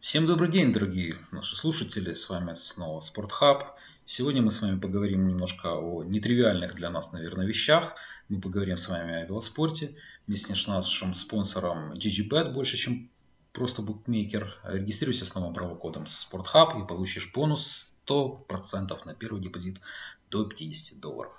Всем добрый день, дорогие наши слушатели. С вами снова Спортхаб. Сегодня мы с вами поговорим немножко о нетривиальных для нас, наверное, вещах. Мы поговорим с вами о велоспорте вместе с нашим спонсором GGBet, больше, чем просто букмекер. Регистрируйся с новым промокодом Спортхаб и получишь бонус 100% на первый депозит до 50 долларов.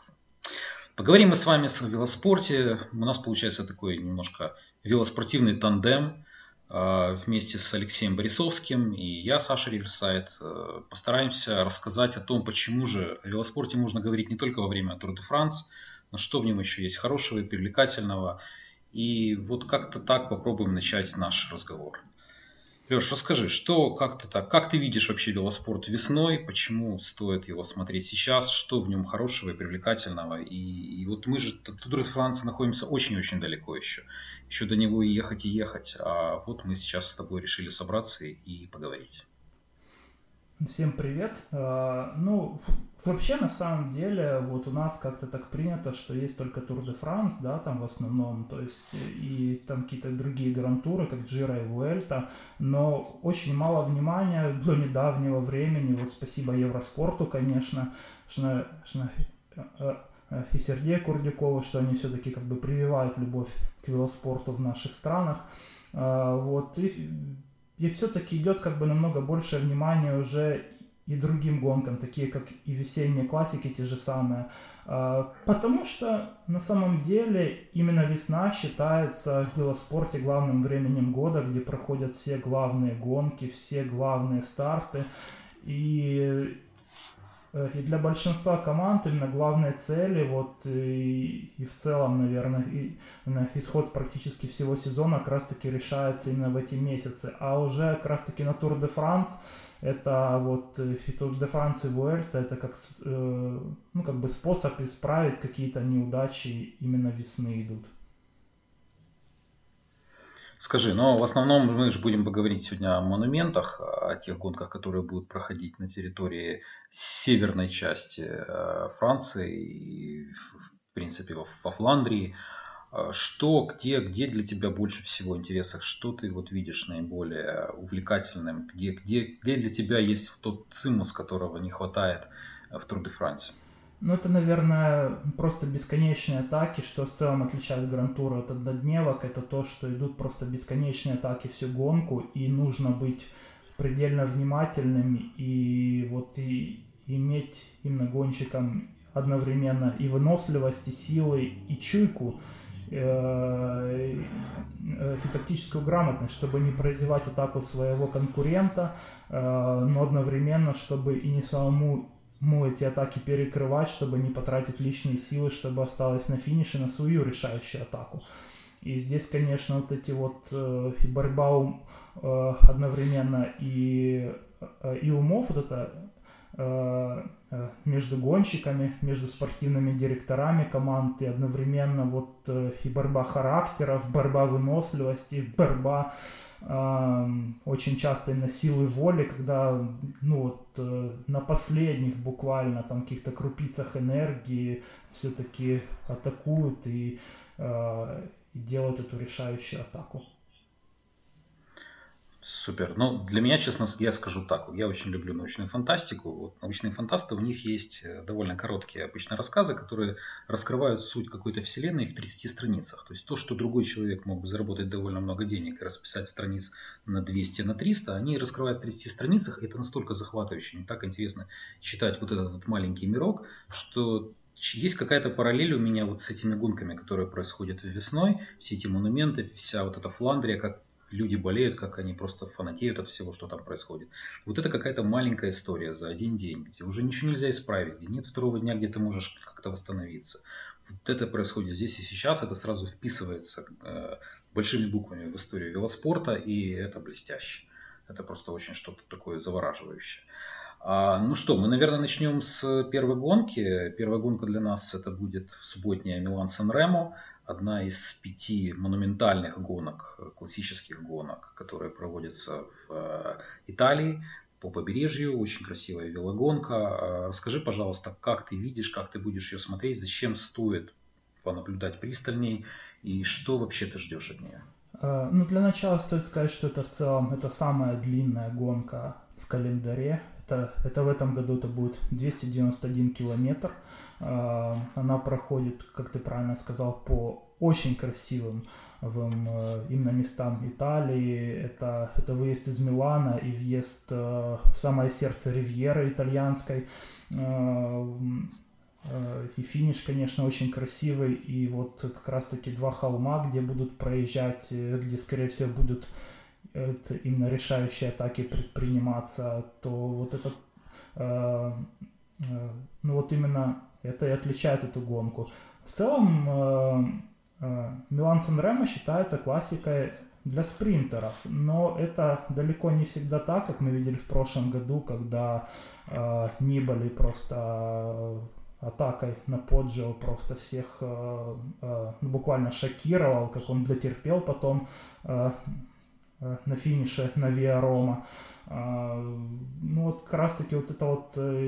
Поговорим мы с вами о велоспорте. У нас получается такой немножко велоспортивный тандем – вместе с Алексеем Борисовским и я, Саша Риверсайд, э, постараемся рассказать о том, почему же о велоспорте можно говорить не только во время Тур де Франс, но что в нем еще есть хорошего и привлекательного. И вот как-то так попробуем начать наш разговор. Леш, расскажи, что как ты так, как ты видишь вообще велоспорт весной, почему стоит его смотреть сейчас, что в нем хорошего и привлекательного, и, и вот мы же тут от Франции находимся очень-очень далеко еще, еще до него и ехать и ехать, а вот мы сейчас с тобой решили собраться и поговорить. Всем привет. А, ну, вообще, на самом деле, вот у нас как-то так принято, что есть только Тур де Франс, да, там в основном, то есть, и там какие-то другие грантуры, как Джира и Вуэльта, но очень мало внимания до недавнего времени, вот спасибо Евроспорту, конечно, шна, шна, э, э, и Сергею Курдюкову, что они все-таки как бы прививают любовь к велоспорту в наших странах, а, вот, и и все-таки идет как бы намного больше внимания уже и другим гонкам, такие как и весенние классики, те же самые. А, потому что на самом деле именно весна считается в велоспорте главным временем года, где проходят все главные гонки, все главные старты. И и для большинства команд именно главные цели, вот и, и в целом, наверное, и, исход практически всего сезона как раз таки решается именно в эти месяцы. А уже как раз таки на Тур де Франс, это вот э, и Тур де Франс и Вуэльта, это как, э, ну, как бы способ исправить какие-то неудачи именно весны идут. Скажи, но в основном мы же будем поговорить сегодня о монументах, о тех гонках, которые будут проходить на территории северной части э, Франции и, в принципе, во Фландрии. Э, что, где, где для тебя больше всего интереса? Что ты вот видишь наиболее увлекательным? Где, где, где для тебя есть тот цимус, которого не хватает в Тур де Франсе? Ну, это, наверное, просто бесконечные атаки, что в целом отличает Грантуру от однодневок. Это то, что идут просто бесконечные атаки всю гонку, и нужно быть предельно внимательным и вот и иметь именно гонщикам одновременно и выносливость, и силы, и чуйку, э, и тактическую грамотность, чтобы не прозевать атаку своего конкурента, э, но одновременно, чтобы и не самому ему эти атаки перекрывать, чтобы не потратить лишние силы, чтобы осталось на финише на свою решающую атаку. И здесь, конечно, вот эти вот э, борьба э, одновременно и, э, и умов, вот это между гонщиками, между спортивными директорами команд, и одновременно вот э, и борьба характеров, борьба выносливости, борьба очень часто именно силы воли, когда ну вот э, на последних буквально там каких-то крупицах энергии все-таки атакуют и, э, и делают эту решающую атаку. Супер. Ну, для меня, честно, я скажу так. Я очень люблю научную фантастику. Вот научные фантасты, у них есть э, довольно короткие обычно рассказы, которые раскрывают суть какой-то вселенной в 30 страницах. То есть то, что другой человек мог бы заработать довольно много денег и расписать страниц на 200, на 300, они раскрывают в 30 страницах. Это настолько захватывающе, не так интересно читать вот этот вот маленький мирок, что есть какая-то параллель у меня вот с этими гонками, которые происходят весной, все эти монументы, вся вот эта Фландрия, как люди болеют, как они просто фанатеют от всего, что там происходит. Вот это какая-то маленькая история за один день, где уже ничего нельзя исправить, где нет второго дня, где ты можешь как-то восстановиться. Вот это происходит здесь и сейчас, это сразу вписывается э, большими буквами в историю велоспорта, и это блестяще. Это просто очень что-то такое завораживающее. А, ну что, мы, наверное, начнем с первой гонки. Первая гонка для нас это будет субботняя Милан-Сан-Ремо одна из пяти монументальных гонок, классических гонок, которые проводятся в э, Италии по побережью. Очень красивая велогонка. Э, расскажи, пожалуйста, как ты видишь, как ты будешь ее смотреть, зачем стоит понаблюдать пристальней и что вообще ты ждешь от нее? ну, для начала стоит сказать, что это в целом это самая длинная гонка в календаре. Это, это в этом году это будет 291 километр. Она проходит, как ты правильно сказал, по очень красивым в, именно местам Италии. Это, это выезд из Милана и въезд в самое сердце Ривьеры итальянской. Э, и финиш, конечно, очень красивый. И вот как раз-таки два холма, где будут проезжать, э, где, скорее всего, будут именно решающие атаки предприниматься, то вот это, э, э, ну вот именно это и отличает эту гонку. В целом, э, э, Милан Сан считается классикой для спринтеров, но это далеко не всегда так, как мы видели в прошлом году, когда э, Нибали просто атакой на Поджио просто всех э, э, ну, буквально шокировал, как он дотерпел потом э, э, на финише на Виа Рома. Э, ну вот как раз таки вот это вот э,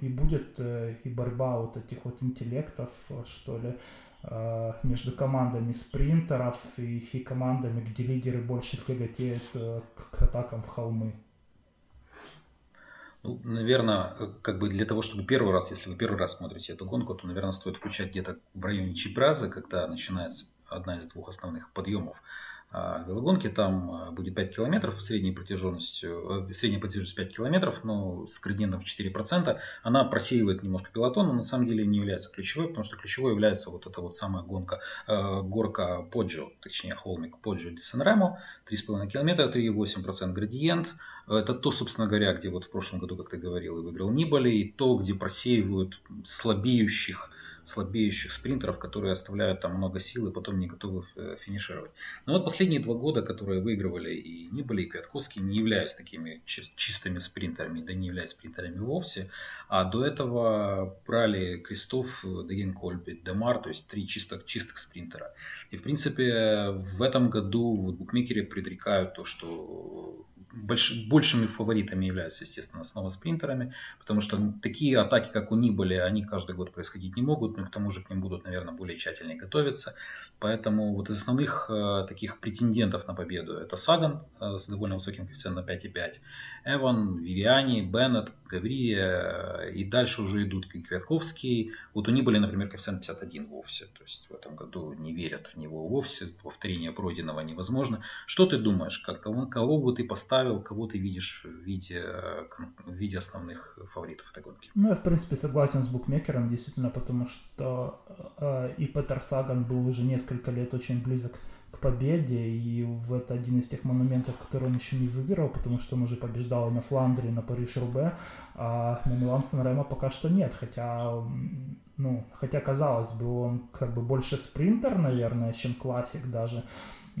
и будет э, и борьба вот этих вот интеллектов, что ли, э, между командами спринтеров и, и командами, где лидеры больше тяготеют э, к атакам в холмы. Ну, наверное, э, как бы для того, чтобы первый раз, если вы первый раз смотрите эту гонку, то, наверное, стоит включать где-то в районе Чипраза, когда начинается одна из двух основных подъемов а велогонки там а, будет 5 километров средней протяженностью, э, средняя протяженность 5 километров, но с градиентом в 4%. Она просеивает немножко пилотон, но на самом деле не является ключевой, потому что ключевой является вот эта вот самая гонка, э, горка Поджо, точнее холмик Поджо ди Санремо, 3,5 километра, 3,8% градиент. Это то, собственно говоря, где вот в прошлом году, как ты говорил, и выиграл Нибали, и то, где просеивают слабеющих слабеющих спринтеров, которые оставляют там много сил и потом не готовы э, финишировать. Но вот последние два года, которые выигрывали и Нибали, и Квятковский, не являются такими чистыми спринтерами, да не являются спринтерами вовсе, а до этого брали Кристоф, Деген Кольбит, Демар, то есть три чисто, чистых спринтера. И в принципе в этом году вот букмекеры предрекают то, что больш, большими фаворитами являются, естественно, снова спринтерами, потому что такие атаки, как у Нибали, они каждый год происходить не могут, но к тому же к ним будут, наверное, более тщательнее готовиться. Поэтому вот из основных э, таких претендентов на победу это Саган э, с довольно высоким коэффициентом 5,5, Эван, Вивиани, Беннет, Гаври, э, и дальше уже идут Квятковский. Вот у Нибали, например, коэффициент 51 вовсе, то есть в этом году не верят в него вовсе, повторение пройденного невозможно. Что ты думаешь, как, кого, кого бы ты поставил кого ты видишь в виде, в виде основных фаворитов этой гонки. Ну, я, в принципе, согласен с букмекером, действительно, потому что э, и Петер Саган был уже несколько лет очень близок к победе, и в это один из тех монументов, который он еще не выиграл, потому что он уже побеждал на Фландрии, на Париж-Рубе, а на Милан Сан пока что нет, хотя ну, хотя казалось бы, он как бы больше спринтер, наверное, чем классик даже,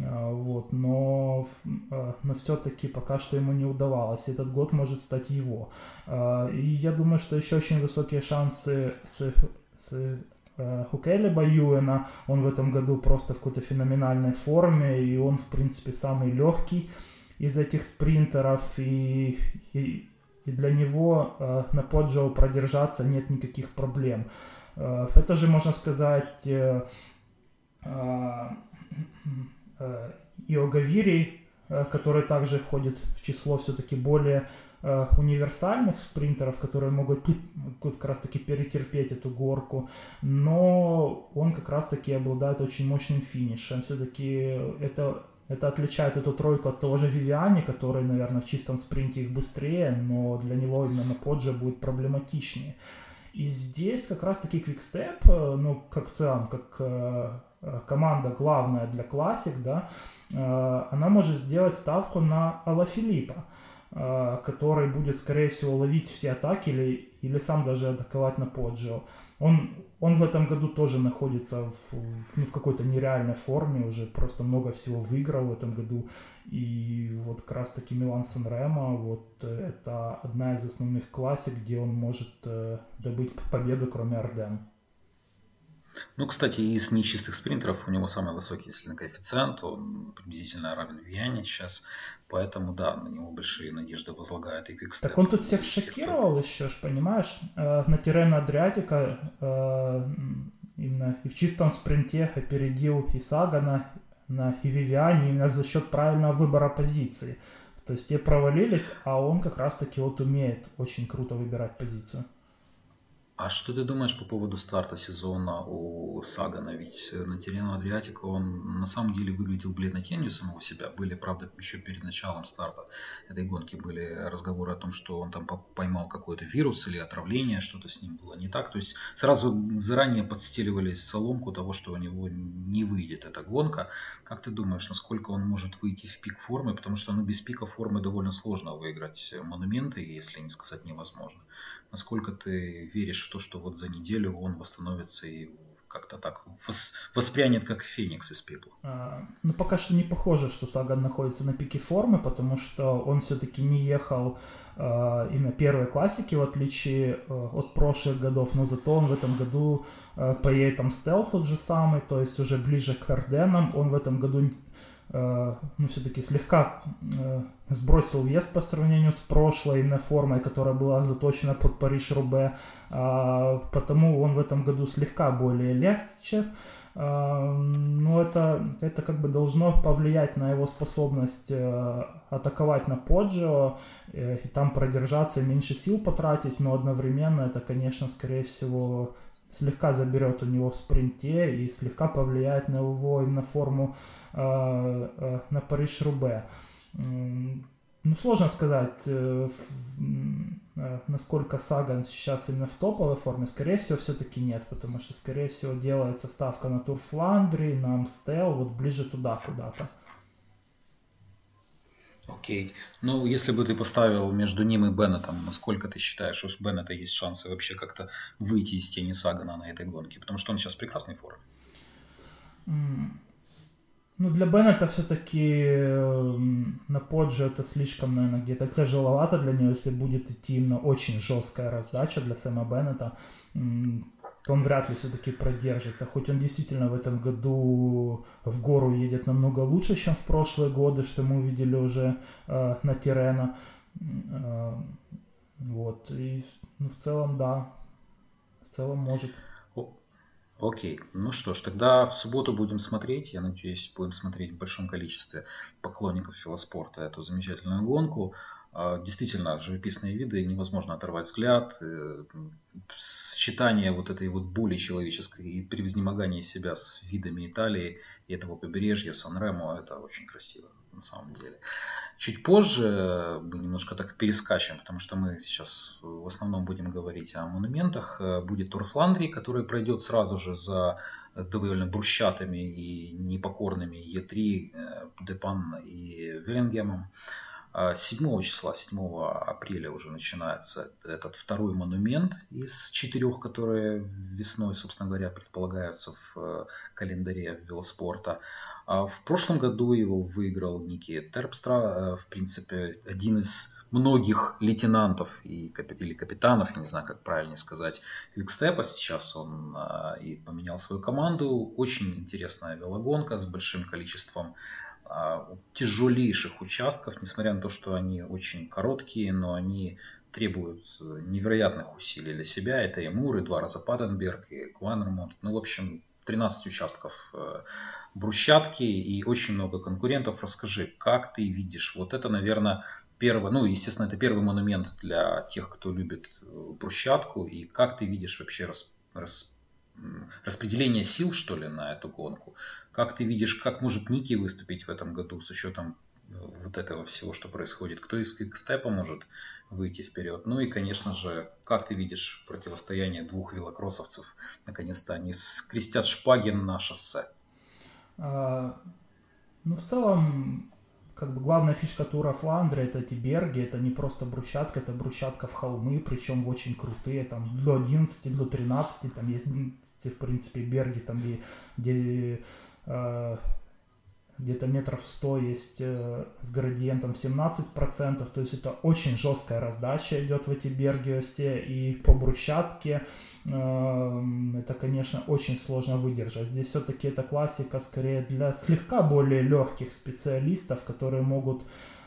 а, вот, но, а, но все-таки пока что ему не удавалось. Этот год может стать его. А, и я думаю, что еще очень высокие шансы с, с у Келеба Юэна. Он в этом году просто в какой-то феноменальной форме, и он, в принципе, самый легкий из этих спринтеров, и, и, и для него э, на Поджоу продержаться нет никаких проблем. Э, это же, можно сказать, э, э, Э, Иоговирий, э, который также входит в число все-таки более э, универсальных спринтеров, которые могут, как раз таки перетерпеть эту горку, но он как раз таки обладает очень мощным финишем. Все-таки это, это отличает эту тройку от того же Вивиани, который, наверное, в чистом спринте их быстрее, но для него именно на подже будет проблематичнее. И здесь как раз таки Quickstep, ну, как целом, как Э, команда главная для классик, да, э, она может сделать ставку на Алла Филиппа, э, который будет, скорее всего, ловить все атаки или, или сам даже атаковать на Поджио. Он, он в этом году тоже находится в, ну, в какой-то нереальной форме, уже просто много всего выиграл в этом году. И вот как раз таки Милан Сан Ремо, вот это одна из основных классик, где он может добыть победу, кроме Арден. Ну, кстати, из нечистых спринтеров у него самый высокий, если на коэффициент, он приблизительно равен Виане сейчас, поэтому, да, на него большие надежды возлагает и Квикстеп. Так он тут всех шокировал еще, ж, понимаешь, э, на Тирена Адриатика э, именно и в чистом спринте опередил и Сагана, на Вивиане именно за счет правильного выбора позиции. То есть те провалились, а он как раз-таки вот умеет очень круто выбирать позицию. А что ты думаешь по поводу старта сезона у Сагана? Ведь на Терено Адриатика он на самом деле выглядел бледной тенью самого себя. Были, правда, еще перед началом старта этой гонки были разговоры о том, что он там поймал какой-то вирус или отравление, что-то с ним было не так. То есть сразу заранее подстеливали соломку того, что у него не выйдет эта гонка. Как ты думаешь, насколько он может выйти в пик формы? Потому что ну, без пика формы довольно сложно выиграть монументы, если не сказать невозможно. Насколько ты веришь в то, что вот за неделю он восстановится и как-то так воспрянет как феникс из пепла. А, ну, пока что не похоже, что Саган находится на пике формы, потому что он все-таки не ехал а, именно первой классики, в отличие а, от прошлых годов, но зато он в этом году а, поедет там стелл тот же самый, то есть уже ближе к Арденам, он в этом году ну, все-таки слегка э, сбросил вес по сравнению с прошлой именно формой, которая была заточена под Париж-Рубе, а, потому он в этом году слегка более легче, а, но это, это как бы должно повлиять на его способность э, атаковать на Поджио и там продержаться, меньше сил потратить, но одновременно это, конечно, скорее всего слегка заберет у него в спринте и слегка повлияет на его именно форму э, э, на Париж-Рубе. Ну, сложно сказать, э, э, насколько Саган сейчас именно в топовой форме. Скорее всего, все-таки нет, потому что, скорее всего, делается ставка на Тур Фландрии, на Амстел, вот ближе туда куда-то. Окей. Ну, если бы ты поставил между ним и Беннетом, насколько ты считаешь, у Беннета есть шансы вообще как-то выйти из тени Сагана на этой гонке? Потому что он сейчас в прекрасной форме. Ну, для Беннета все-таки эм, на подже это слишком, наверное, где-то тяжеловато для него, если будет идти именно очень жесткая раздача для Сэма Беннета он вряд ли все-таки продержится. Хоть он действительно в этом году в гору едет намного лучше, чем в прошлые годы, что мы увидели уже э, на Тирена. Э, вот. И ну, в целом, да. В целом может. Окей, ну что ж, тогда в субботу будем смотреть, я надеюсь, будем смотреть в большом количестве поклонников велоспорта эту замечательную гонку. А, действительно, живописные виды, невозможно оторвать взгляд. Э, сочетание вот этой вот боли человеческой и превознемогания себя с видами Италии и этого побережья Сан-Ремо, это очень красиво на самом деле. Чуть позже мы немножко так перескачем, потому что мы сейчас в основном будем говорить о монументах. Будет Тур Фландрии, который пройдет сразу же за довольно брусчатыми и непокорными Е3, э, Депан и Веллингемом. 7 а, числа, 7 апреля уже начинается этот второй монумент из четырех, которые весной, собственно говоря, предполагаются в э, календаре велоспорта. А в прошлом году его выиграл Ники Терпстра, э, в принципе, один из многих лейтенантов и, или капитанов, я не знаю, как правильнее сказать, Квикстепа. Сейчас он э, и поменял свою команду. Очень интересная велогонка с большим количеством а, тяжелейших участков, несмотря на то, что они очень короткие, но они требуют э, невероятных усилий для себя. Это и Мур, и два раза Паденберг, и Кванермонт. Ну, в общем, 13 участков э, брусчатки и очень много конкурентов. Расскажи, как ты видишь? Вот это, наверное, первый, ну, естественно, это первый монумент для тех, кто любит э, брусчатку. И как ты видишь вообще рас, рас, распределение сил, что ли, на эту гонку? Как ты видишь, как может Ники выступить в этом году с учетом вот этого всего, что происходит? Кто из кикстепа может выйти вперед? Ну и, конечно же, как ты видишь противостояние двух велокроссовцев? Наконец-то они скрестят шпаги на шоссе. А, ну, в целом, как бы главная фишка тура Фландры это эти берги, это не просто брусчатка, это брусчатка в холмы, причем в очень крутые, там до 11, до 13, там есть, в принципе, берги, там где, где э, где-то метров 100 есть э, с градиентом 17%, то есть это очень жесткая раздача идет в эти берги все, и по брусчатке э, это, конечно, очень сложно выдержать. Здесь все-таки это классика скорее для слегка более легких специалистов, которые могут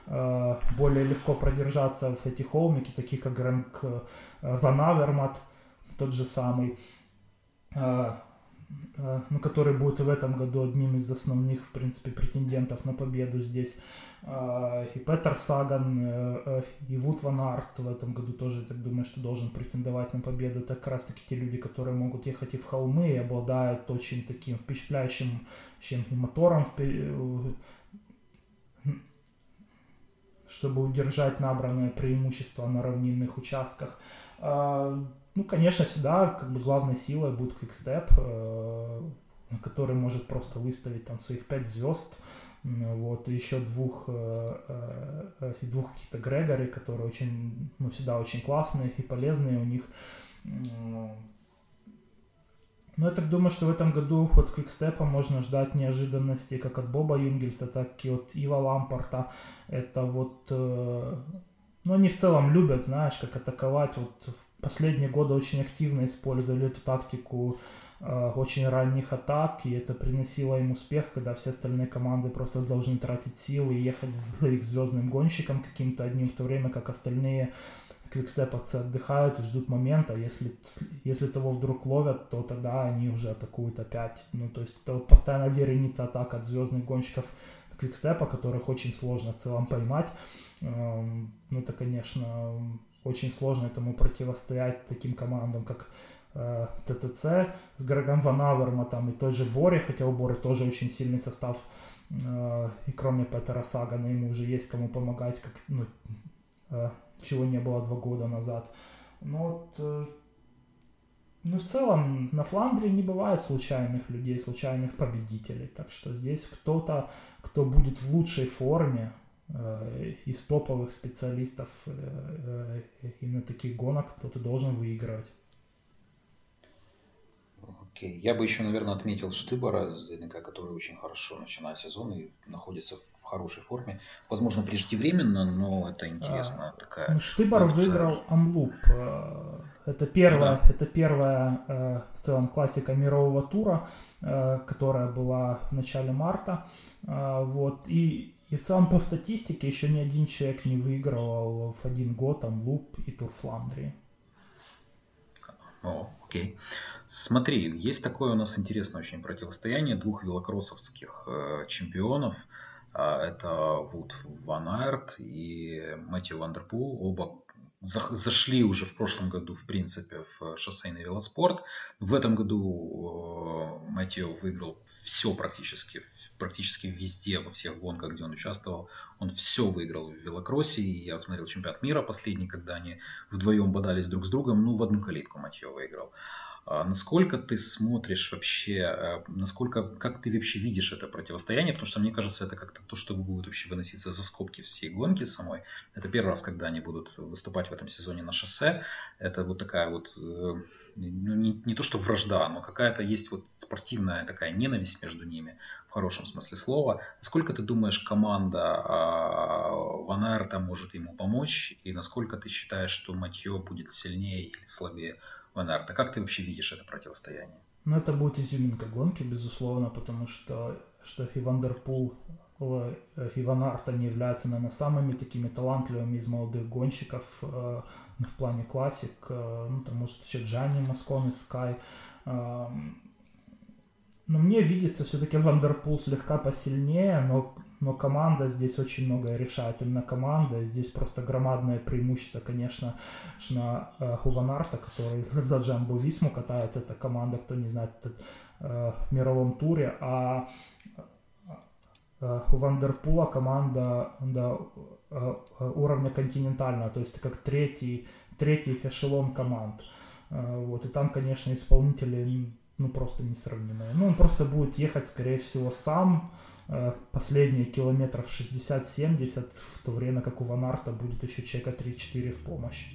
э, более легко продержаться в эти холмики, такие как Грэнк Ван Авермат, тот же самый. Ну, который будет в этом году одним из основных, в принципе, претендентов на победу здесь. И Петер Саган, и Вуд Ван Арт в этом году тоже, я так думаю, что должен претендовать на победу. Это как раз таки те люди, которые могут ехать и в холмы, и обладают очень таким впечатляющим чем и мотором, чтобы удержать набранное преимущество на равнинных участках. Ну, конечно, всегда как бы главной силой будет квикстеп, э, который может просто выставить там своих 5 звезд, вот, и еще двух, э, э, двух каких-то Грегори, которые очень, ну, всегда очень классные и полезные у них. Ну, я так думаю, что в этом году от Квикстепа можно ждать неожиданностей как от Боба Юнгельса, так и от Ива Лампорта. Это вот... Ну, они в целом любят, знаешь, как атаковать. Вот последние годы очень активно использовали эту тактику э, очень ранних атак, и это приносило им успех, когда все остальные команды просто должны тратить силы и ехать за их звездным гонщиком каким-то одним, в то время как остальные квикстеповцы отдыхают и ждут момента. Если, если того вдруг ловят, то тогда они уже атакуют опять. Ну, то есть это вот постоянно вереница атак от звездных гонщиков квикстепа, которых очень сложно в целом поймать. Эм, ну, это, конечно, очень сложно этому противостоять таким командам, как э, ЦЦЦ с Грегом Ван Аверма, там и той же Бори, хотя у Бори тоже очень сильный состав, э, и кроме Петера Сагана ему уже есть кому помогать, как, ну, э, чего не было два года назад. Но вот, э, ну, в целом, на Фландрии не бывает случайных людей, случайных победителей. Так что здесь кто-то, кто будет в лучшей форме, Э, из топовых специалистов э, э, именно таких гонок кто-то должен выигрывать. Окей. Я бы еще, наверное, отметил Штыбора, который очень хорошо начинает сезон и находится в хорошей форме. Возможно, преждевременно, но это интересно. А, такая ну, Штыбор опция. выиграл Амлуп. Это первая, да. это первая в целом классика мирового тура, которая была в начале марта. Вот. И и в целом по статистике еще ни один человек не выигрывал в один год Омлоп и Тур Фландрии. О, окей. Смотри, есть такое у нас интересное очень противостояние двух велокроссовских э, чемпионов. Э, это Ваут Ван Арт и Мэтью Вандерпул. Оба зашли уже в прошлом году, в принципе, в шоссейный велоспорт. В этом году э, Матео выиграл все практически, практически везде, во всех гонках, где он участвовал. Он все выиграл в велокроссе. И я смотрел чемпионат мира последний, когда они вдвоем бодались друг с другом. Ну, в одну калитку Матео выиграл. А насколько ты смотришь вообще, э, насколько, как ты вообще видишь это противостояние, потому что мне кажется, это как-то то, что будет вообще выноситься за скобки всей гонки самой. Это первый раз, когда они будут выступать в этом сезоне на шоссе. Это вот такая вот, э, ну, не, не то что вражда, но какая-то есть вот спортивная такая ненависть между ними, в хорошем смысле слова. Насколько ты думаешь, команда а, Ван Арта может ему помочь, и насколько ты считаешь, что Матье будет сильнее или слабее Ван Арта. Как ты вообще видишь это противостояние? Ну, это будет изюминка гонки, безусловно, потому что, что и Ван дер Пул, и Ван Арт, они являются, наверное, самыми такими талантливыми из молодых гонщиков э, в плане классик. Э, ну, там, может, еще Джанни Москон из Sky. Э, но мне видится все-таки Ван дер Пул слегка посильнее, но но команда здесь очень многое решает. Именно команда. Здесь просто громадное преимущество, конечно, на э, у Ван Арта, который за Джамбо Висму катается. Это команда, кто не знает, э, в мировом туре. А э, у Ван дер Пула команда да, э, уровня континентального, то есть как третий, третий эшелон команд. Э, вот, и там, конечно, исполнители ну, просто несравнимые. Ну, он просто будет ехать, скорее всего, сам, Э, последние километров 60-70, в то время как у Ванарта будет еще человека 3-4 в помощь.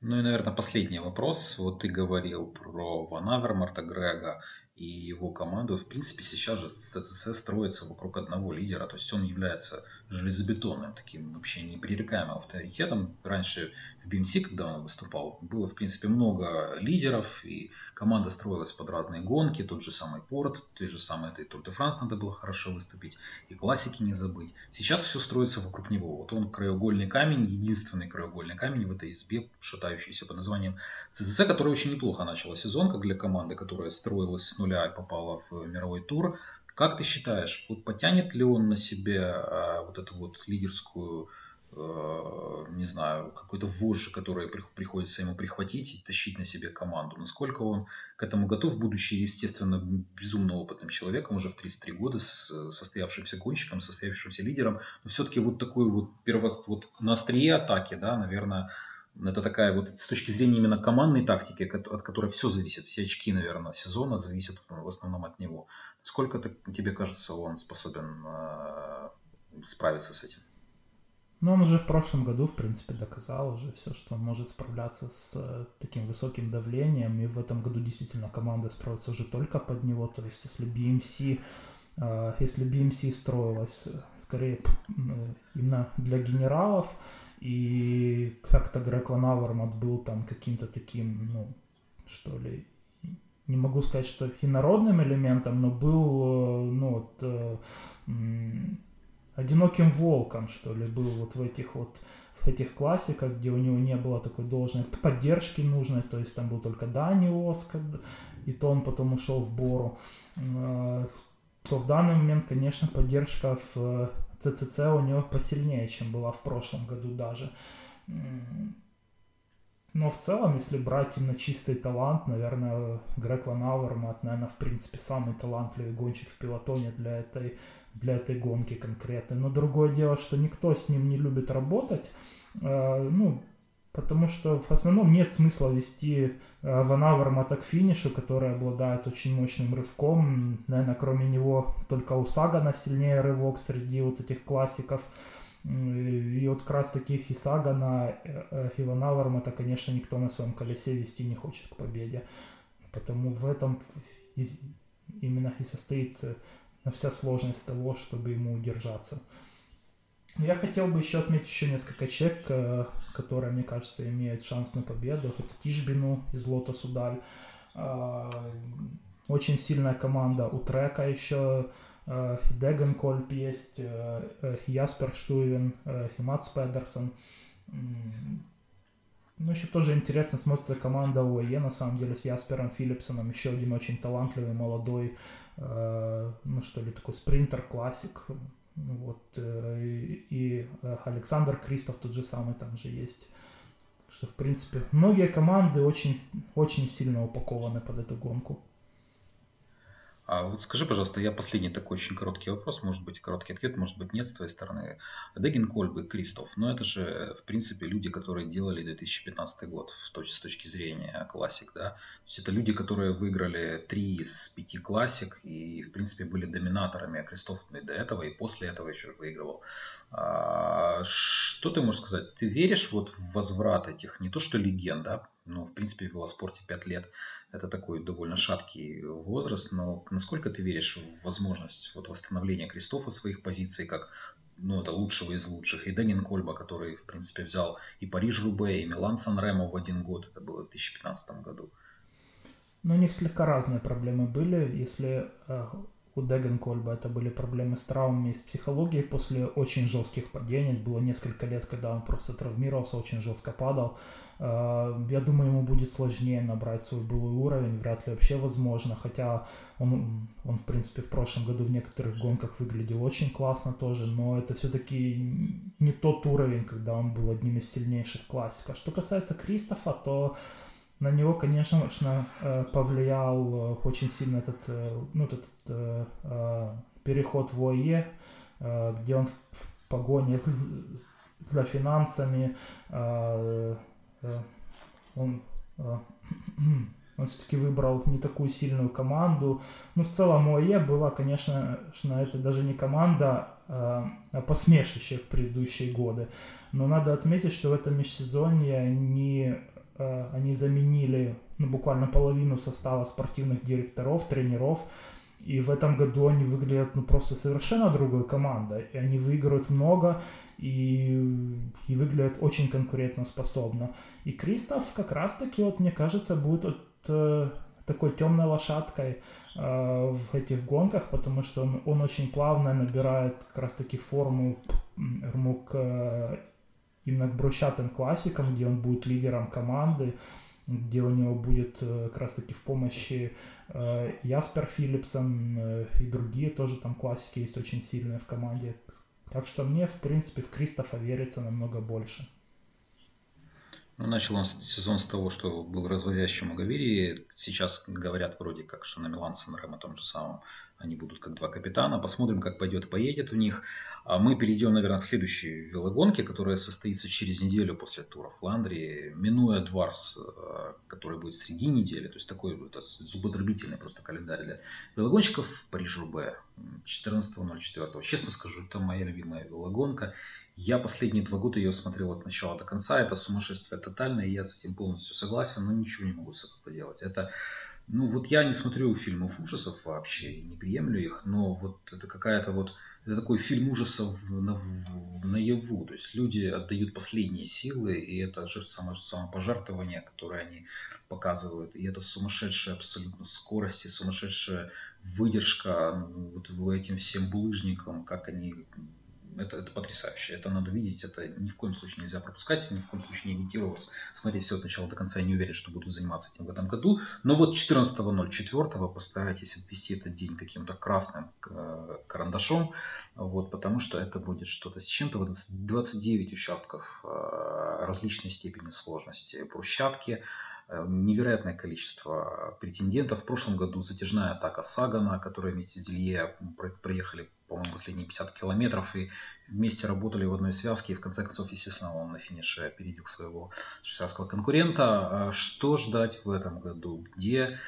Ну и, наверное, последний вопрос. Вот ты говорил про Ван Авер, Марта Грега и его команду. В принципе, сейчас же ЦЦС строится вокруг одного лидера, то есть он является железобетонным, таким вообще непререкаемым авторитетом. Раньше в BMC, когда он выступал, было, в принципе, много лидеров, и команда строилась под разные гонки, тот же самый Порт, той же самый этой Тур де Франс надо было хорошо выступить, и классики не забыть. Сейчас все строится вокруг него. Вот он краеугольный камень, единственный краеугольный камень в этой избе, шатающийся под названием ЦЦС, который очень неплохо начал сезон, как для команды, которая строилась с нуля и попала в мировой тур. Как ты считаешь, вот потянет ли он на себе а, вот эту вот лидерскую, э, не знаю, какой-то вожжи, который приходится ему прихватить и тащить на себе команду? Насколько он к этому готов, будучи, естественно, безумно опытным человеком, уже в 33 года, с состоявшимся гонщиком, состоявшимся лидером, но все-таки вот такой вот, первост, вот на острие атаки, да, наверное, это такая вот с точки зрения именно командной тактики, от которой все зависит, все очки, наверное, сезона зависят в основном от него. Сколько тебе кажется, он способен э, справиться с этим? Ну, он уже в прошлом году, в принципе, доказал уже все, что он может справляться с э, таким высоким давлением, и в этом году действительно команда строится уже только под него, то есть если BMC если BMC строилась скорее именно для генералов, и как-то Грег Ван Авермат был там каким-то таким, ну, что ли, не могу сказать, что инородным элементом, но был, э, ну, вот, э, одиноким волком, что ли, был вот в этих вот в этих классиках, где у него не было такой должной поддержки нужной, то есть там был только Дани Оскар, и то он потом ушел в Бору, э, то в данный момент, конечно, поддержка в ЦЦЦ у него посильнее, чем была в прошлом году даже. Но в целом, если брать именно чистый талант, наверное, Грег Ван Ауэрмат, наверное, в принципе, самый талантливый гонщик в пилотоне для этой, для этой гонки конкретно. Но другое дело, что никто с ним не любит работать. Э, ну, потому что в основном нет смысла вести э, Ван Авермата к финишу, который обладает очень мощным рывком. Наверное, кроме него только у Сагана сильнее рывок среди вот этих классиков. И вот как раз таких и Сагана, э, э, и Ван Авермата, конечно, никто на своем колесе вести не хочет к победе. Потому в этом именно и состоит вся сложность того, чтобы ему удержаться. Я хотел бы еще отметить еще несколько чек, э, которые, мне кажется, имеют шанс на победу. Это Тишбину из Лота Судаль. А, очень сильная команда у Трека еще. Э, Деган Кольп есть, э, Яспер Штуевен, и Матс Педерсон. Ну, еще тоже интересно смотрится команда ОЕ, на самом деле, с Яспером Филлипсоном. Еще один очень талантливый, молодой, ну, что ли, такой спринтер-классик вот, э, и, э, Александр Кристоф тот же самый там же есть. Что, в принципе, многие команды очень, очень сильно упакованы под эту гонку. А вот скажи, пожалуйста, я последний такой очень короткий вопрос, может быть, короткий ответ, может быть, нет с твоей стороны. Дегин Кольб и Кристоф, ну, это же, в принципе, люди, которые делали 2015 год в точ- с точки зрения классик, да? То есть это люди, которые выиграли три из пяти классик и, в принципе, были доминаторами, а Кристоф и до этого, и после этого еще выигрывал. А, что ты можешь сказать? Ты веришь вот в возврат этих, не то что легенд, да, ну, в принципе, в велоспорте 5 лет это такой довольно шаткий возраст, но насколько ты веришь в возможность вот восстановления Кристофа своих позиций как ну, это лучшего из лучших, и Денин Кольба, который, в принципе, взял и Париж-Рубе, и Милан Сан-Ремо в один год, это было в 2015 году. Но у них слегка разные проблемы были. Если э, у Дегенкольба это были проблемы с травмами, с психологией после очень жестких падений. Было несколько лет, когда он просто травмировался, очень жестко падал. Э, я думаю, ему будет сложнее набрать свой былой уровень, вряд ли вообще возможно, хотя он, он в принципе, в прошлом году в некоторых гонках выглядел очень классно тоже, но это все-таки не тот уровень, когда он был одним из сильнейших классиков. Что касается Кристофа, то на него, конечно, э, повлиял э, очень сильно этот, э, ну, этот переход в ОЕ, где он в погоне за финансами, он, он все-таки выбрал не такую сильную команду. Ну, в целом ОЕ была, конечно, это даже не команда, а посмешище в предыдущие годы. Но надо отметить, что в этом межсезонье они они заменили ну, буквально половину состава спортивных директоров, тренеров, и в этом году они выглядят ну, просто совершенно другой командой. И они выиграют много и, и выглядят очень конкурентоспособно. И Кристоф как раз-таки, вот, мне кажется, будет вот, э, такой темной лошадкой э, в этих гонках, потому что он, он очень плавно набирает как раз-таки форму к, э, именно к брусчатым классикам, где он будет лидером команды где у него будет э, как раз-таки в помощи э, Яспер Филлипсон э, и другие тоже там классики есть очень сильные в команде. Так что мне, в принципе, в Кристофа верится намного больше. Ну, начал он сезон с того, что был развозящим Магавири. Сейчас говорят вроде как, что на Милан Санрем о том же самом они будут как два капитана. Посмотрим, как пойдет, поедет у них. А мы перейдем, наверное, к следующей велогонке, которая состоится через неделю после тура Фландрии, минуя Дварс, э, который будет среди недели. То есть такой это зубодробительный просто календарь для велогонщиков. Париж-Рубе 14.04. Честно скажу, это моя любимая велогонка. Я последние два года ее смотрел от начала до конца. Это сумасшествие тотальное, я с этим полностью согласен, но ничего не могу с этим поделать. Это ну вот я не смотрю фильмов ужасов вообще, не приемлю их, но вот это какая-то вот, это такой фильм ужасов на, наяву, то есть люди отдают последние силы, и это же само, самопожертвование, которое они показывают, и это сумасшедшая абсолютно скорость и сумасшедшая выдержка ну, вот этим всем булыжникам, как они это, это потрясающе. Это надо видеть, это ни в коем случае нельзя пропускать, ни в коем случае не агитироваться. Смотреть все от начала до конца. Я не уверен, что буду заниматься этим в этом году. Но вот 14.04 постарайтесь обвести этот день каким-то красным э, карандашом, вот, потому что это будет что-то с чем-то. Вот 29 участков э, различной степени сложности. Брусчатки, невероятное количество претендентов. В прошлом году затяжная атака Сагана, которая вместе с Зелье проехали, по-моему, последние 50 километров и вместе работали в одной связке. И в конце концов, естественно, он на финише опередил своего швейцарского конкурента. А что ждать в этом году? Где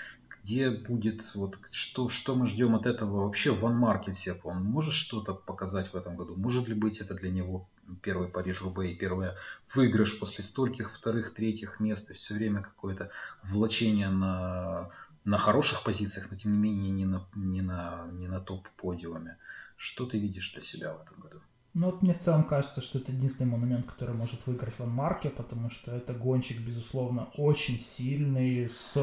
где будет, вот что, что мы ждем от этого вообще Ван Маркетсеп, он может что-то показать в этом году? Может ли быть это для него первый Париж-Рубе и первый выигрыш после стольких вторых, третьих мест и все время какое-то влачение на, на хороших позициях, но тем не менее не на, не на, не на топ-подиуме. Что ты видишь для себя в этом году? Ну вот мне в целом кажется, что это единственный монумент, который может выиграть Ван Марке, потому что это гонщик, безусловно, очень сильный, с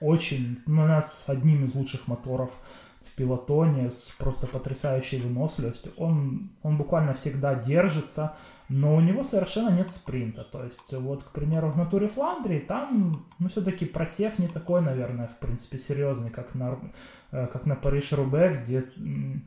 очень, у нас одним из лучших моторов в пилотоне с просто потрясающей выносливостью. Он, он буквально всегда держится, но у него совершенно нет спринта. То есть, вот, к примеру, в натуре Фландрии там, ну, все-таки просев не такой, наверное, в принципе, серьезный, как на, э, как на Париж-Рубе, где,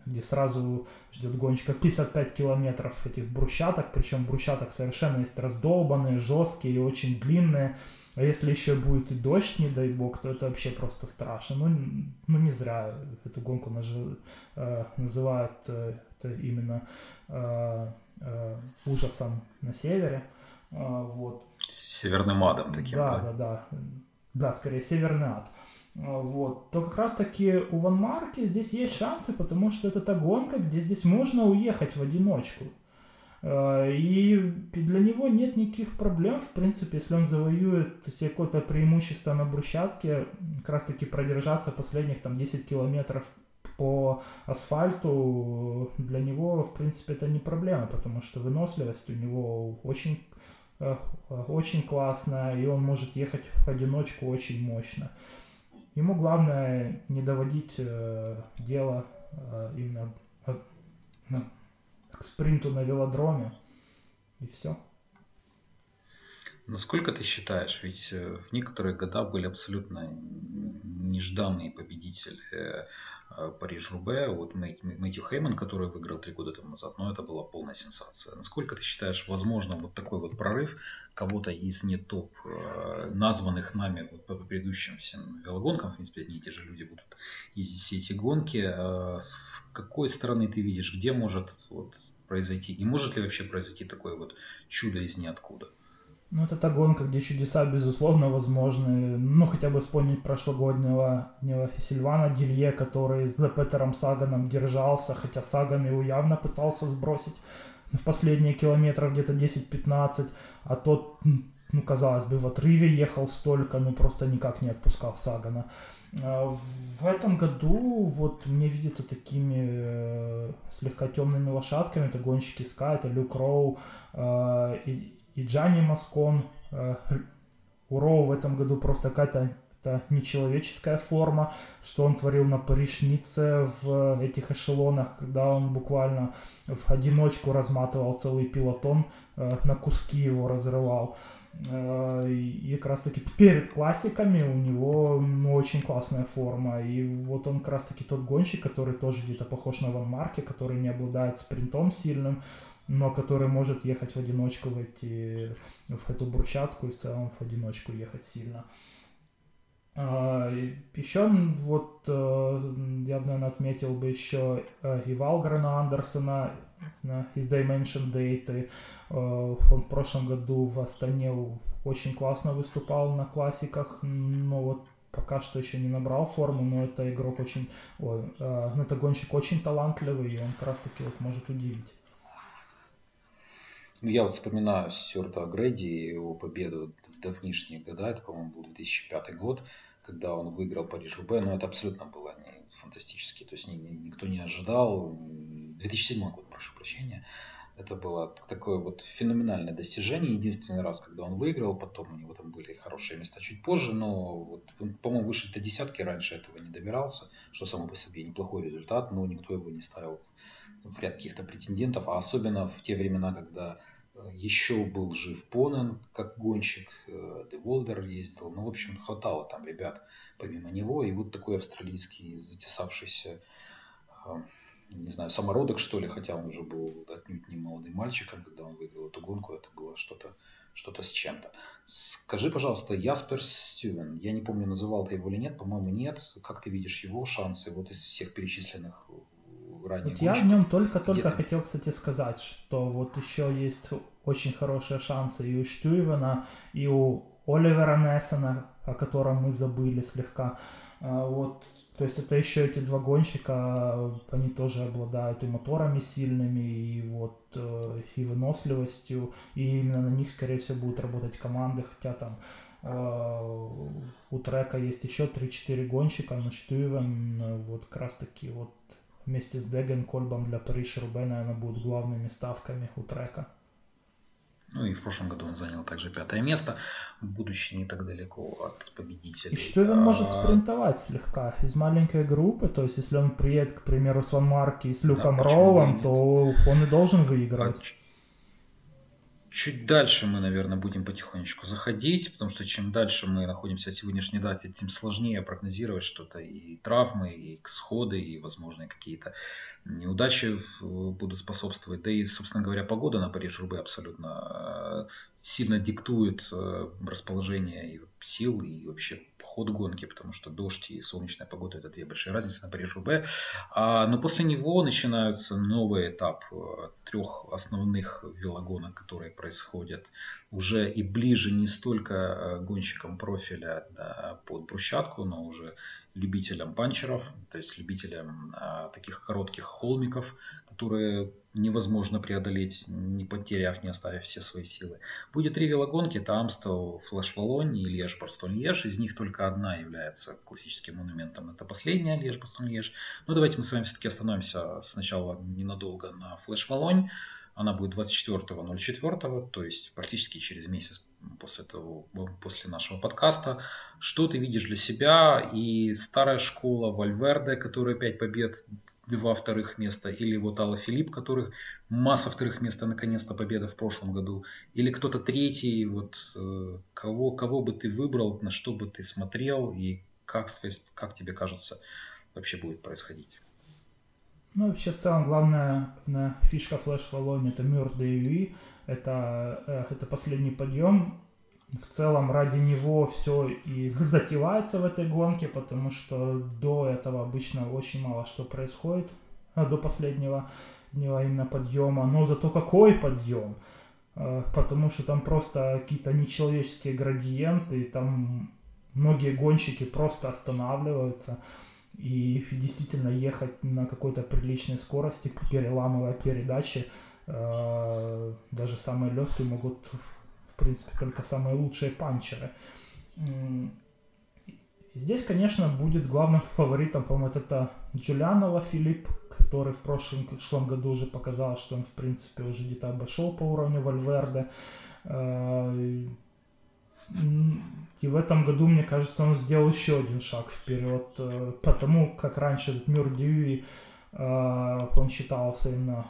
где сразу ждет гонщика 55 километров этих брусчаток, причем брусчаток совершенно есть раздолбанные, жесткие и очень длинные. А если еще будет и дождь, не дай бог, то это вообще просто страшно. Ну, ну не зря эту гонку нажи, э, называют э, это именно э, э, ужасом на севере. Э, вот. Северным адом таким. Да, да, да. Да, да скорее северный ад. Э, вот, то как раз таки у Ван Марки здесь есть шансы, потому что это та гонка, где здесь можно уехать в одиночку. Э, и для него нет никаких проблем, в принципе, если он завоюет себе какое-то преимущество на брусчатке, как раз таки продержаться последних там 10 километров по асфальту, для него, в принципе, это не проблема, потому что выносливость у него очень, э, очень классная, и он может ехать в одиночку очень мощно. Ему главное не доводить э, дело именно к спринту на велодроме, и все. Насколько ты считаешь, ведь э, в некоторые года были абсолютно нежданные победители э, Э, Париж-Рубе, вот Мэтью Хейман, который выиграл три года тому назад, но это была полная сенсация. Насколько ты считаешь возможно вот такой вот прорыв кого-то из не топ названных нами вот по предыдущим всем велогонкам, в принципе, одни и те же люди будут ездить все эти гонки. С какой стороны ты видишь, где может вот произойти, и может ли вообще произойти такое вот чудо из ниоткуда? Ну, это та гонка, где чудеса, безусловно, возможны. Ну, хотя бы вспомнить прошлогоднего Сильвана Дилье, который за Петером Саганом держался, хотя Саган его явно пытался сбросить в последние километры где-то 10-15, а тот ну, казалось бы, в отрыве ехал столько, но просто никак не отпускал Сагана. А, в этом году вот мне видится такими э, слегка темными лошадками, это гонщики Ска, это Люк Роу э, и, и Джанни Маскон. Э, у Роу в этом году просто какая-то нечеловеческая форма, что он творил на Паришнице в этих эшелонах, когда он буквально в одиночку разматывал целый пилотон, э, на куски его разрывал. Э, и как раз таки перед классиками у него ну, очень классная форма. И вот он как раз таки тот гонщик, который тоже где-то похож на Ван Марке, который не обладает спринтом сильным, но который может ехать в одиночку в, эти, в эту брусчатку и в целом в одиночку ехать сильно. А, еще вот э, я бы, наверное, отметил бы еще э, и Валгрена Андерсона из Dimension Date. Э, он в прошлом году в Астане очень классно выступал на классиках, но вот пока что еще не набрал форму, но это игрок очень, ой, ну это гонщик очень талантливый, и он как раз таки вот может удивить. Ну, я вот вспоминаю Стюарта Грэди и его победу в давнишние года, это, по-моему, был 2005 год, когда он выиграл Париж-Roubaix, но это абсолютно было не фантастически, то есть ни, ни, никто не ожидал, 2007 год, прошу прощения, это было такое вот феноменальное достижение. Единственный раз, когда он выиграл, потом у него там были хорошие места чуть позже, но вот, по-моему, выше до десятки раньше этого не добирался, что само по себе неплохой результат, но никто его не ставил в ряд каких-то претендентов, а особенно в те времена, когда э, еще был жив Понен, как гонщик, э, Деволдер ездил. Ну, в общем, хватало там ребят помимо него. И вот такой австралийский затесавшийся, э, не знаю, самородок, что ли, хотя он уже был отнюдь не молодым мальчиком, когда он выиграл эту гонку, это было что-то что-то с чем-то. Скажи, пожалуйста, Яспер Стювен, я не помню, называл ты его или нет, по-моему, нет. Как ты видишь его шансы вот из всех перечисленных ранее. Вот я в нем только-только хотел, кстати, сказать, что вот еще есть очень хорошие шансы и у Штюйвена, и у Оливера Нессена, о котором мы забыли слегка. А, вот, то есть это еще эти два гонщика, они тоже обладают и моторами сильными, и вот э, и выносливостью, и именно на них, скорее всего, будут работать команды, хотя там э, у трека есть еще 3-4 гонщика, но Штюйвен э, вот как раз таки вот вместе с Деген Кольбом для Париж Рубе, наверное, будут главными ставками у трека. Ну и в прошлом году он занял также пятое место, будучи не так далеко от победителя. И что он может а, спринтовать слегка из маленькой группы, то есть если он приедет, к примеру, с Ван Марки и с Люком да, Роуом, то он и должен выиграть. А Чуть дальше мы, наверное, будем потихонечку заходить, потому что чем дальше мы находимся от сегодняшней даты, тем сложнее прогнозировать что-то. И травмы, и сходы, и возможные какие-то неудачи будут способствовать. Да и, собственно говоря, погода на Париж-Рубе абсолютно э, сильно диктует э, расположение сил, и вообще ход гонки, потому что дождь и солнечная погода это две большие разницы на Париж-Roubaix. А, но после него начинается новый этап э, трех основных велогонок, которые происходят уже и ближе не столько э, гонщикам профиля да, под брусчатку, но уже любителям панчеров, то есть любителям а, таких коротких холмиков, которые невозможно преодолеть, не потеряв, не оставив все свои силы. Будет три велогонки, это Амстел, Флэш Волонь и Леж Барстон Леж. Из них только одна является классическим монументом. Это последняя Леж Барстон Леж. Но давайте мы с вами все-таки остановимся сначала ненадолго на Флэш Волонь. Она будет 24.04, то есть практически через месяц после, того, после нашего подкаста. Что ты видишь для себя? И старая школа Вальверде, которая 5 побед, два вторых места, или вот Алла Филипп, которых масса вторых мест, а наконец-то победа в прошлом году, или кто-то третий, вот э, кого, кого бы ты выбрал, на что бы ты смотрел и как, как тебе кажется вообще будет происходить? Ну, вообще, в целом, главная фишка Flash Wallon это Мюр DUI, это, это последний подъем. В целом, ради него все и затевается в этой гонке, потому что до этого обычно очень мало что происходит, а до последнего дня именно подъема. Но зато какой подъем! Э, потому что там просто какие-то нечеловеческие градиенты, там многие гонщики просто останавливаются и действительно ехать на какой-то приличной скорости, переламывая передачи, э, даже самые легкие могут принципе, только самые лучшие панчеры. Здесь, конечно, будет главным фаворитом, по-моему, это Джулианова Филипп, который в прошлом, в прошлом году уже показал, что он, в принципе, уже где-то обошел по уровню Вальверде. Э, и в этом году, мне кажется, он сделал еще один шаг вперед, э, потому как раньше Мюр Дьюи, э, он считался именно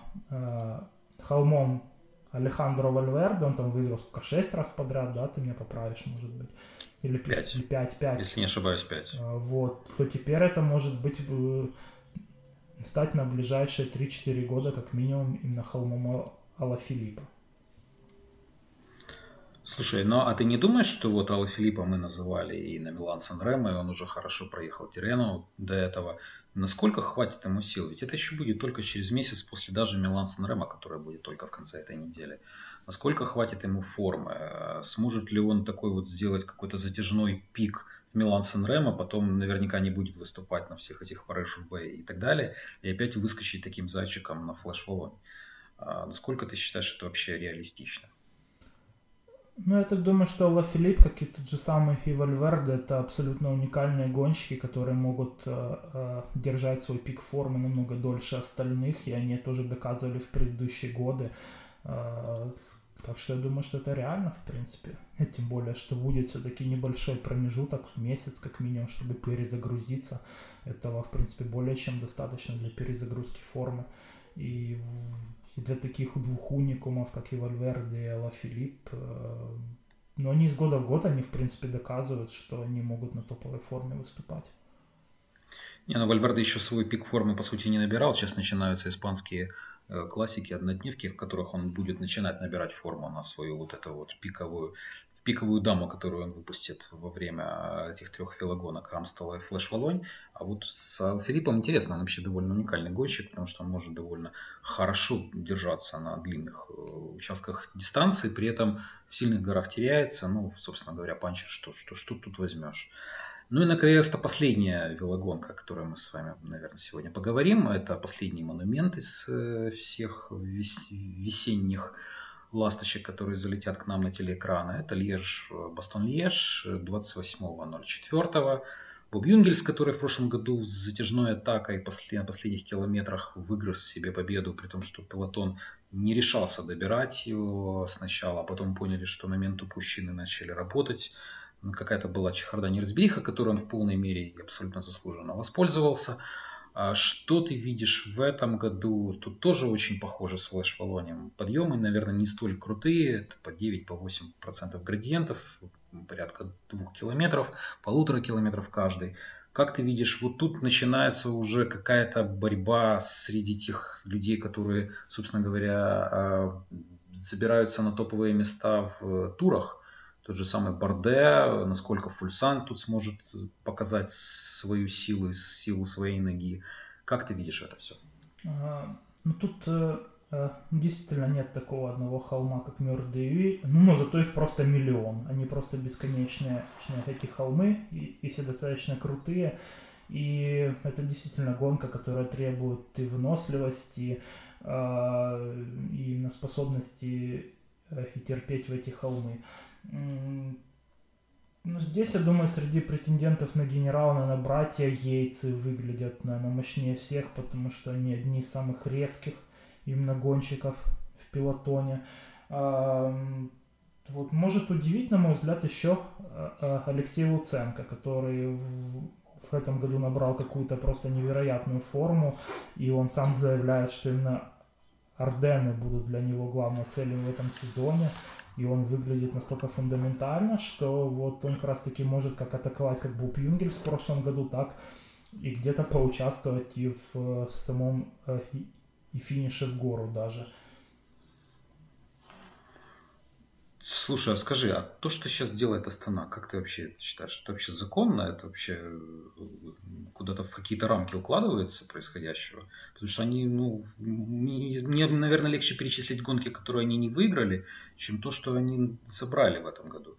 холмом Алехандро Вальверде, он там выиграл сколько, 6 раз подряд, да, ты меня поправишь, может быть. Или 5. Или 5, 5. Если не ошибаюсь, 5. А, вот. То теперь это может быть э, стать на ближайшие 3-4 года как минимум именно холмом Алла Филиппа. Слушай, ну а ты не думаешь, что вот Алла Филиппа мы называли и на Милан Сан Ремо, и он уже хорошо проехал Тирену до этого. Насколько хватит ему сил? Ведь это еще будет только через месяц после даже Милан Сан Ремо, которая будет только в конце этой недели. Насколько хватит ему формы? Сможет ли он такой вот сделать какой-то затяжной пик в Милан Сан Ремо, потом наверняка не будет выступать на всех этих париж и так далее, и опять выскочить таким зайчиком на флеш-волоне? А насколько ты считаешь это вообще реалистично? Ну, я так думаю, что Ла Филипп, как и тот же самый и это абсолютно уникальные гонщики, которые могут э, э, держать свой пик формы намного дольше остальных, и они тоже доказывали в предыдущие годы. Э, так что я думаю, что это реально, в принципе. И тем более, что будет все-таки небольшой промежуток, месяц как минимум, чтобы перезагрузиться. Этого, в принципе, более чем достаточно для перезагрузки формы. И и для таких двух уникумов, как и Вальверде и Алафилипп, э, но они из года в год, они, в принципе, доказывают, что они могут на топовой форме выступать. Не, ну Вальверде еще свой пик формы, по сути, не набирал. Сейчас начинаются испанские э, классики, однодневки, в которых он будет начинать набирать форму на свою вот эту вот пиковую пиковую даму, которую он выпустит во время этих трех велогонок Амстела и Флеш Валонь. А вот с Филиппом интересно, он вообще довольно уникальный гонщик, потому что он может довольно хорошо держаться на длинных э, участках дистанции, при этом в сильных горах теряется. Ну, собственно говоря, панчер, что, что, что тут возьмешь. Ну и, наконец-то, последняя велогонка, о которой мы с вами, наверное, сегодня поговорим. Это последний монумент из э, всех весенних ласточек, которые залетят к нам на телеэкраны. Это Леж, э, Бастон Леж 28.04. Боб Юнгельс, который в прошлом году с затяжной атакой на последних километрах выиграл себе победу, при том, что пилотон не решался добирать его сначала, а потом поняли, что момент упущенный начали работать. Ну, какая-то была чехарда неразбериха, которой он в полной мере и абсолютно заслуженно воспользовался. А что ты видишь в этом году? Тут тоже очень похоже с Flash Волонием. Подъемы, наверное, не столь крутые. По 9-8% по градиентов, порядка 2 километров, полутора километров каждый. Как ты видишь, вот тут начинается уже какая-то борьба среди тех людей, которые, собственно говоря, а, забираются на топовые места в турах тот же самый Барде, насколько Фульсан тут сможет показать свою силу силу своей ноги. Как ты видишь это все? Ну тут э, э, действительно нет такого одного холма, как Мюрдеюи, ну, но зато их просто миллион. Они просто бесконечные, эти холмы, и, все достаточно крутые. И это действительно гонка, которая требует и выносливости, э, и именно способности и терпеть в эти холмы. Ну, здесь, я думаю, среди претендентов на генерал, наверное, братья Яйцы выглядят, наверное, мощнее всех, потому что они одни из самых резких именно гонщиков в пилотоне. Вот может удивить, на мой взгляд, еще а, а, Алексей Луценко, который в, в этом году набрал какую-то просто невероятную форму, и он сам заявляет, что именно Ардены будут для него главной целью в этом сезоне и он выглядит настолько фундаментально, что вот он как раз таки может как атаковать как Боб Юнгель в прошлом году, так и где-то поучаствовать и в э, самом э, и финише в гору даже. Слушай, а скажи, а то, что сейчас делает Астана, как ты вообще считаешь, это вообще законно? Это вообще э, куда-то в какие-то рамки укладывается происходящего? Потому что они, ну, мне, наверное, легче перечислить гонки, которые они не выиграли, чем то, что они забрали в этом году.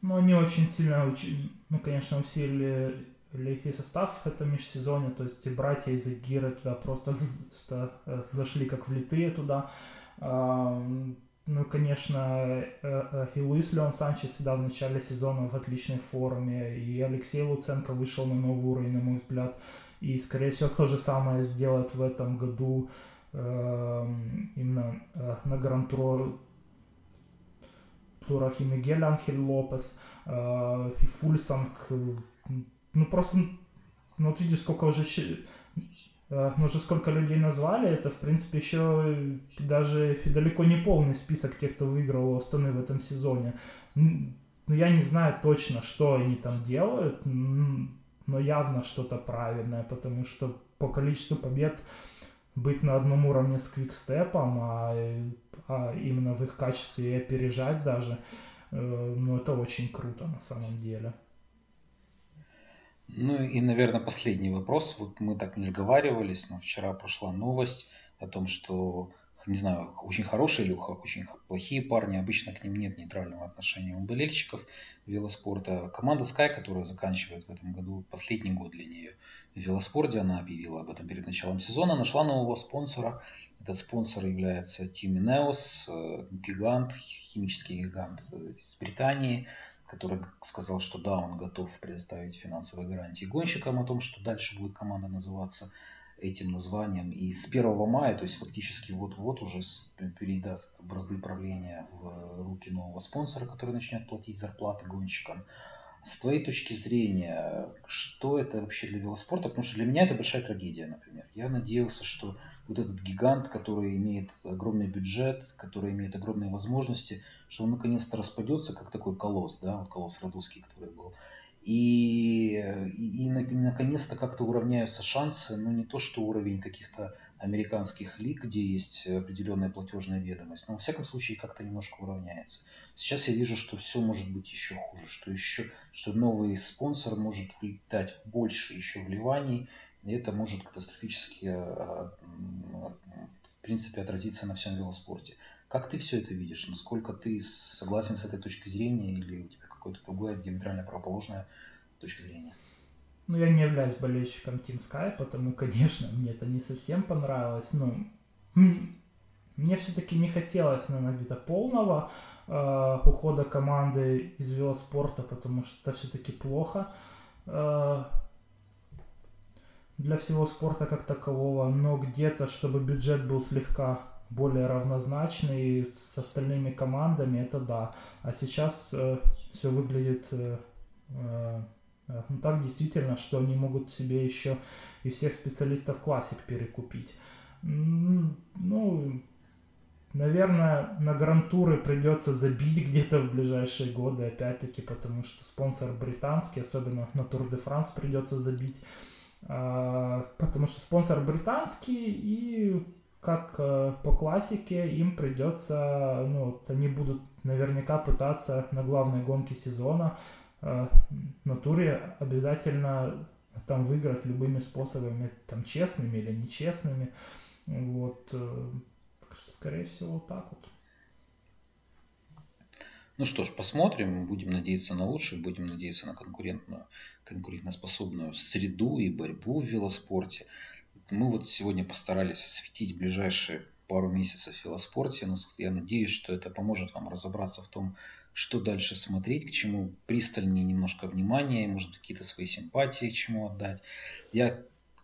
Ну, они очень сильно, ну, конечно, усилили легкий состав в этом межсезоне, то есть братья из Гира туда просто зашли как влитые туда. Ну, конечно, и Луис Леон Санчес всегда в начале сезона в отличной форме, и Алексей Луценко вышел на новый уровень, на мой взгляд, и, скорее всего, то же самое сделает в этом году эм, именно на Гран-турах и Мигель Анхель Лопес, и Фульсанг, ну просто, ну вот видишь, сколько уже Э, мы уже сколько людей назвали, это, в принципе, еще даже далеко не полный список тех, кто выиграл у Астаны в этом сезоне. Ну, я не знаю точно, что они там делают, но явно что-то правильное, потому что по количеству побед быть на одном уровне с Квикстепом, а, а именно в их качестве и опережать даже, э, ну, это очень круто на самом деле. Ну и, наверное, последний вопрос. Вот мы так не сговаривались, но вчера прошла новость о том, что, не знаю, очень хорошие или очень плохие парни, обычно к ним нет нейтрального отношения у болельщиков велоспорта. Команда Sky, которая заканчивает в этом году последний год для нее в велоспорте, она объявила об этом перед началом сезона, нашла нового спонсора. Этот спонсор является Team Ineos, э, гигант, химический гигант из Британии – который сказал, что да, он готов предоставить финансовые гарантии гонщикам о том, что дальше будет команда называться этим названием. И с 1 мая, то есть фактически вот-вот уже передаст бразды правления в руки нового спонсора, который начнет платить зарплаты гонщикам. С твоей точки зрения, что это вообще для велоспорта? Потому что для меня это большая трагедия, например. Я надеялся, что вот этот гигант, который имеет огромный бюджет, который имеет огромные возможности, что он наконец-то распадется, как такой колосс, да, вот колосс Радуский, который был. И, и, и наконец-то как-то уравняются шансы, но не то, что уровень каких-то американских лиг, где есть определенная платежная ведомость, но во всяком случае как-то немножко уравняется. Сейчас я вижу, что все может быть еще хуже, что еще, что новый спонсор может дать больше еще вливаний, и это может катастрофически, а, в принципе, отразиться на всем велоспорте. Как ты все это видишь? Насколько ты согласен с этой точкой зрения или у тебя какое-то другое диаметрально противоположная точка зрения? Ну, я не являюсь болельщиком Team Sky, потому, конечно, мне это не совсем понравилось. Ну, мне все-таки не хотелось, наверное, где-то полного э, ухода команды из велоспорта, потому что это все-таки плохо э, для всего спорта как такового, но где-то, чтобы бюджет был слегка более равнозначный с остальными командами, это да. А сейчас э, все выглядит э, э, ну, так действительно, что они могут себе еще и всех специалистов классик перекупить. Ну, наверное, на грантуры придется забить где-то в ближайшие годы, опять-таки, потому что спонсор британский, особенно на Тур де Франс придется забить, а, потому что спонсор британский и как э, по классике им придется, ну, вот они будут наверняка пытаться на главной гонке сезона э, на туре обязательно там выиграть любыми способами, там честными или нечестными. Вот, э, скорее всего, вот так вот. Ну что ж, посмотрим, будем надеяться на лучшее, будем надеяться на конкурентную, конкурентоспособную среду и борьбу в велоспорте. Мы вот сегодня постарались осветить ближайшие пару месяцев в велоспорте. Я надеюсь, что это поможет вам разобраться в том, что дальше смотреть, к чему пристальнее немножко внимания, может какие-то свои симпатии, чему отдать. Я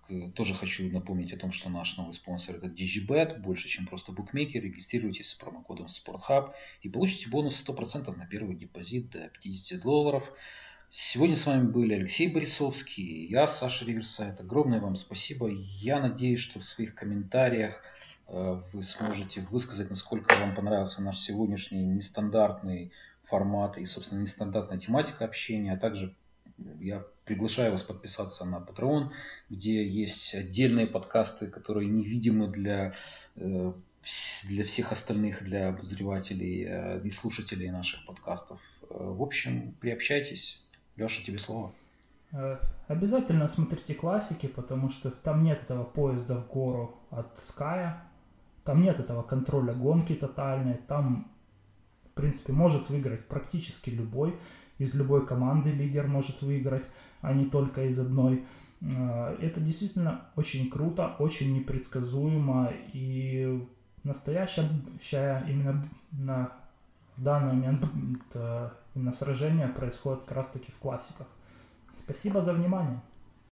э, тоже хочу напомнить о том, что наш новый спонсор это DigiBet, больше, чем просто букмекер. Регистрируйтесь с промокодом SportHub и получите бонус 100% на первый депозит до 50 долларов. Сегодня с вами были Алексей Борисовский, я Саша Риверсайт. Огромное вам спасибо. Я надеюсь, что в своих комментариях э, вы сможете высказать, насколько вам понравился наш сегодняшний нестандартный формат и, собственно, нестандартная тематика общения, а также я приглашаю вас подписаться на Patreon, где есть отдельные подкасты, которые невидимы для, э, для всех остальных, для обозревателей э, и слушателей наших подкастов. В общем, приобщайтесь, Леша, тебе слово. Э, обязательно смотрите классики, потому что там нет этого поезда в гору от Ская, там нет этого контроля гонки тотальной, там, в принципе, может выиграть практически любой, из любой команды лидер может выиграть, а не только из одной. Э, это действительно очень круто, очень непредсказуемо, и настоящее именно на данный момент именно сражение происходит как раз таки в классиках. Спасибо за внимание.